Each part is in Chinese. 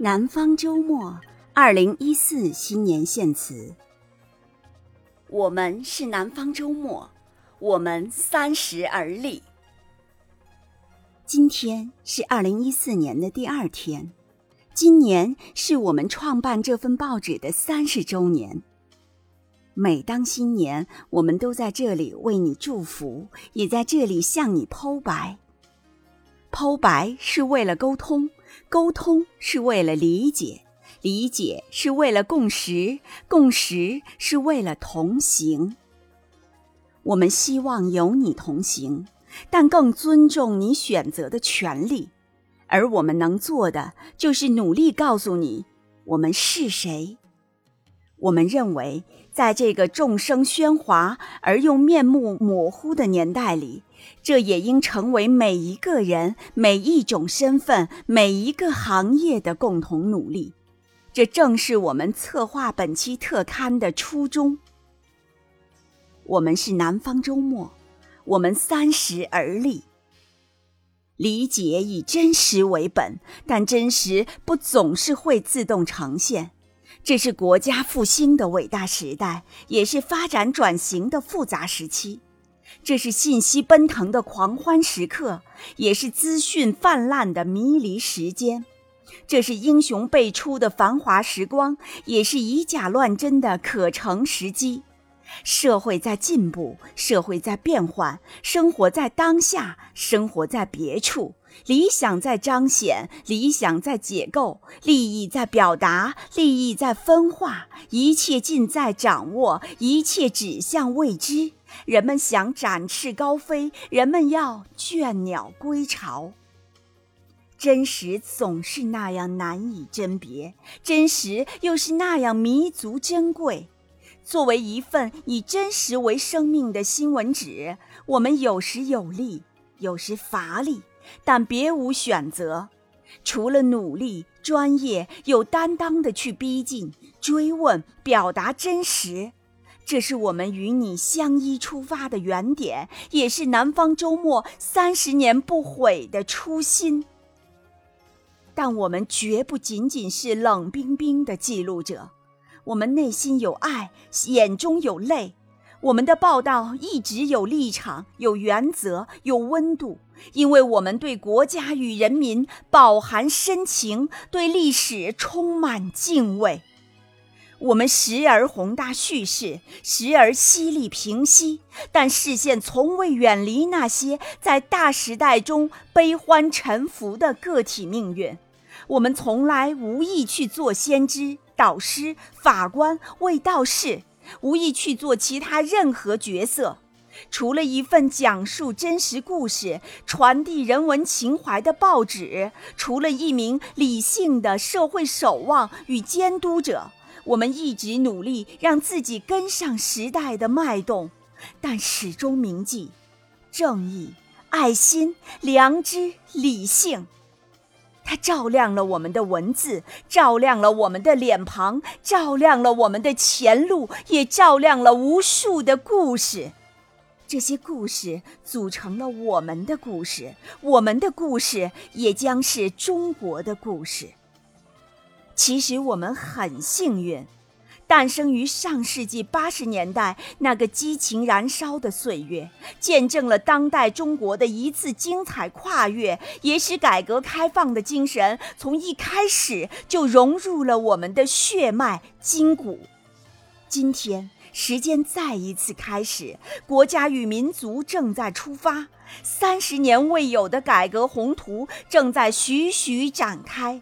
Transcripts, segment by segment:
南方周末，二零一四新年献词。我们是南方周末，我们三十而立。今天是二零一四年的第二天，今年是我们创办这份报纸的三十周年。每当新年，我们都在这里为你祝福，也在这里向你剖白。剖白是为了沟通，沟通是为了理解，理解是为了共识，共识是为了同行。我们希望有你同行，但更尊重你选择的权利。而我们能做的，就是努力告诉你我们是谁。我们认为，在这个众生喧哗而又面目模糊的年代里，这也应成为每一个人、每一种身份、每一个行业的共同努力。这正是我们策划本期特刊的初衷。我们是南方周末，我们三十而立。理解以真实为本，但真实不总是会自动呈现。这是国家复兴的伟大时代，也是发展转型的复杂时期；这是信息奔腾的狂欢时刻，也是资讯泛滥的迷离时间；这是英雄辈出的繁华时光，也是以假乱真的可乘时机。社会在进步，社会在变换，生活在当下，生活在别处。理想在彰显，理想在解构，利益在表达，利益在分化，一切尽在掌握，一切指向未知。人们想展翅高飞，人们要倦鸟归巢。真实总是那样难以甄别，真实又是那样弥足珍贵。作为一份以真实为生命的新闻纸，我们有时有力，有时乏力。但别无选择，除了努力、专业、有担当的去逼近、追问、表达真实，这是我们与你相依出发的原点，也是南方周末三十年不悔的初心。但我们绝不仅仅是冷冰冰的记录者，我们内心有爱，眼中有泪。我们的报道一直有立场、有原则、有温度，因为我们对国家与人民饱含深情，对历史充满敬畏。我们时而宏大叙事，时而犀利平息，但视线从未远离那些在大时代中悲欢沉浮的个体命运。我们从来无意去做先知、导师、法官、卫道士。无意去做其他任何角色，除了一份讲述真实故事、传递人文情怀的报纸，除了一名理性的社会守望与监督者，我们一直努力让自己跟上时代的脉动，但始终铭记正义、爱心、良知、理性。它照亮了我们的文字，照亮了我们的脸庞，照亮了我们的前路，也照亮了无数的故事。这些故事组成了我们的故事，我们的故事也将是中国的故事。其实我们很幸运。诞生于上世纪八十年代那个激情燃烧的岁月，见证了当代中国的一次精彩跨越，也使改革开放的精神从一开始就融入了我们的血脉筋骨。今天，时间再一次开始，国家与民族正在出发，三十年未有的改革宏图正在徐徐展开。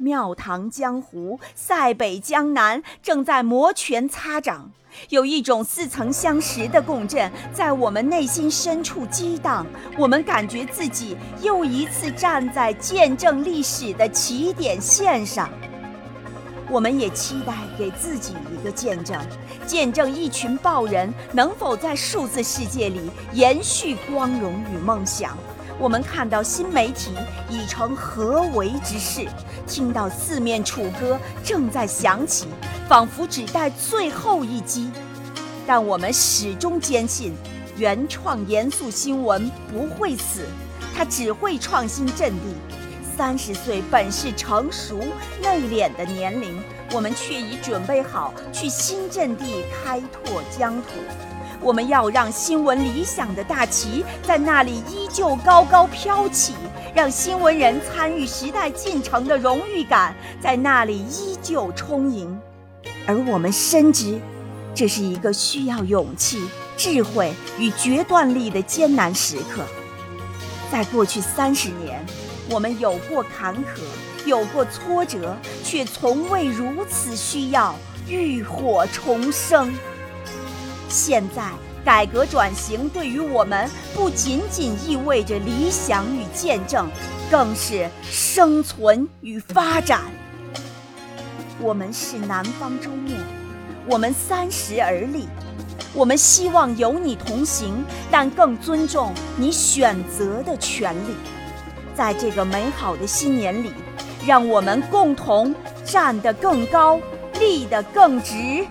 庙堂江湖，塞北江南正在摩拳擦掌，有一种似曾相识的共振在我们内心深处激荡。我们感觉自己又一次站在见证历史的起点线上。我们也期待给自己一个见证，见证一群报人能否在数字世界里延续光荣与梦想。我们看到新媒体已成合围之势，听到四面楚歌正在响起，仿佛只待最后一击。但我们始终坚信，原创严肃新闻不会死，它只会创新阵地。三十岁本是成熟内敛的年龄，我们却已准备好去新阵地开拓疆土。我们要让新闻理想的大旗在那里依旧高高飘起，让新闻人参与时代进程的荣誉感在那里依旧充盈。而我们深知，这是一个需要勇气、智慧与决断力的艰难时刻。在过去三十年，我们有过坎坷，有过挫折，却从未如此需要浴火重生。现在，改革转型对于我们不仅仅意味着理想与见证，更是生存与发展。我们是南方周末，我们三十而立。我们希望有你同行，但更尊重你选择的权利。在这个美好的新年里，让我们共同站得更高，立得更直。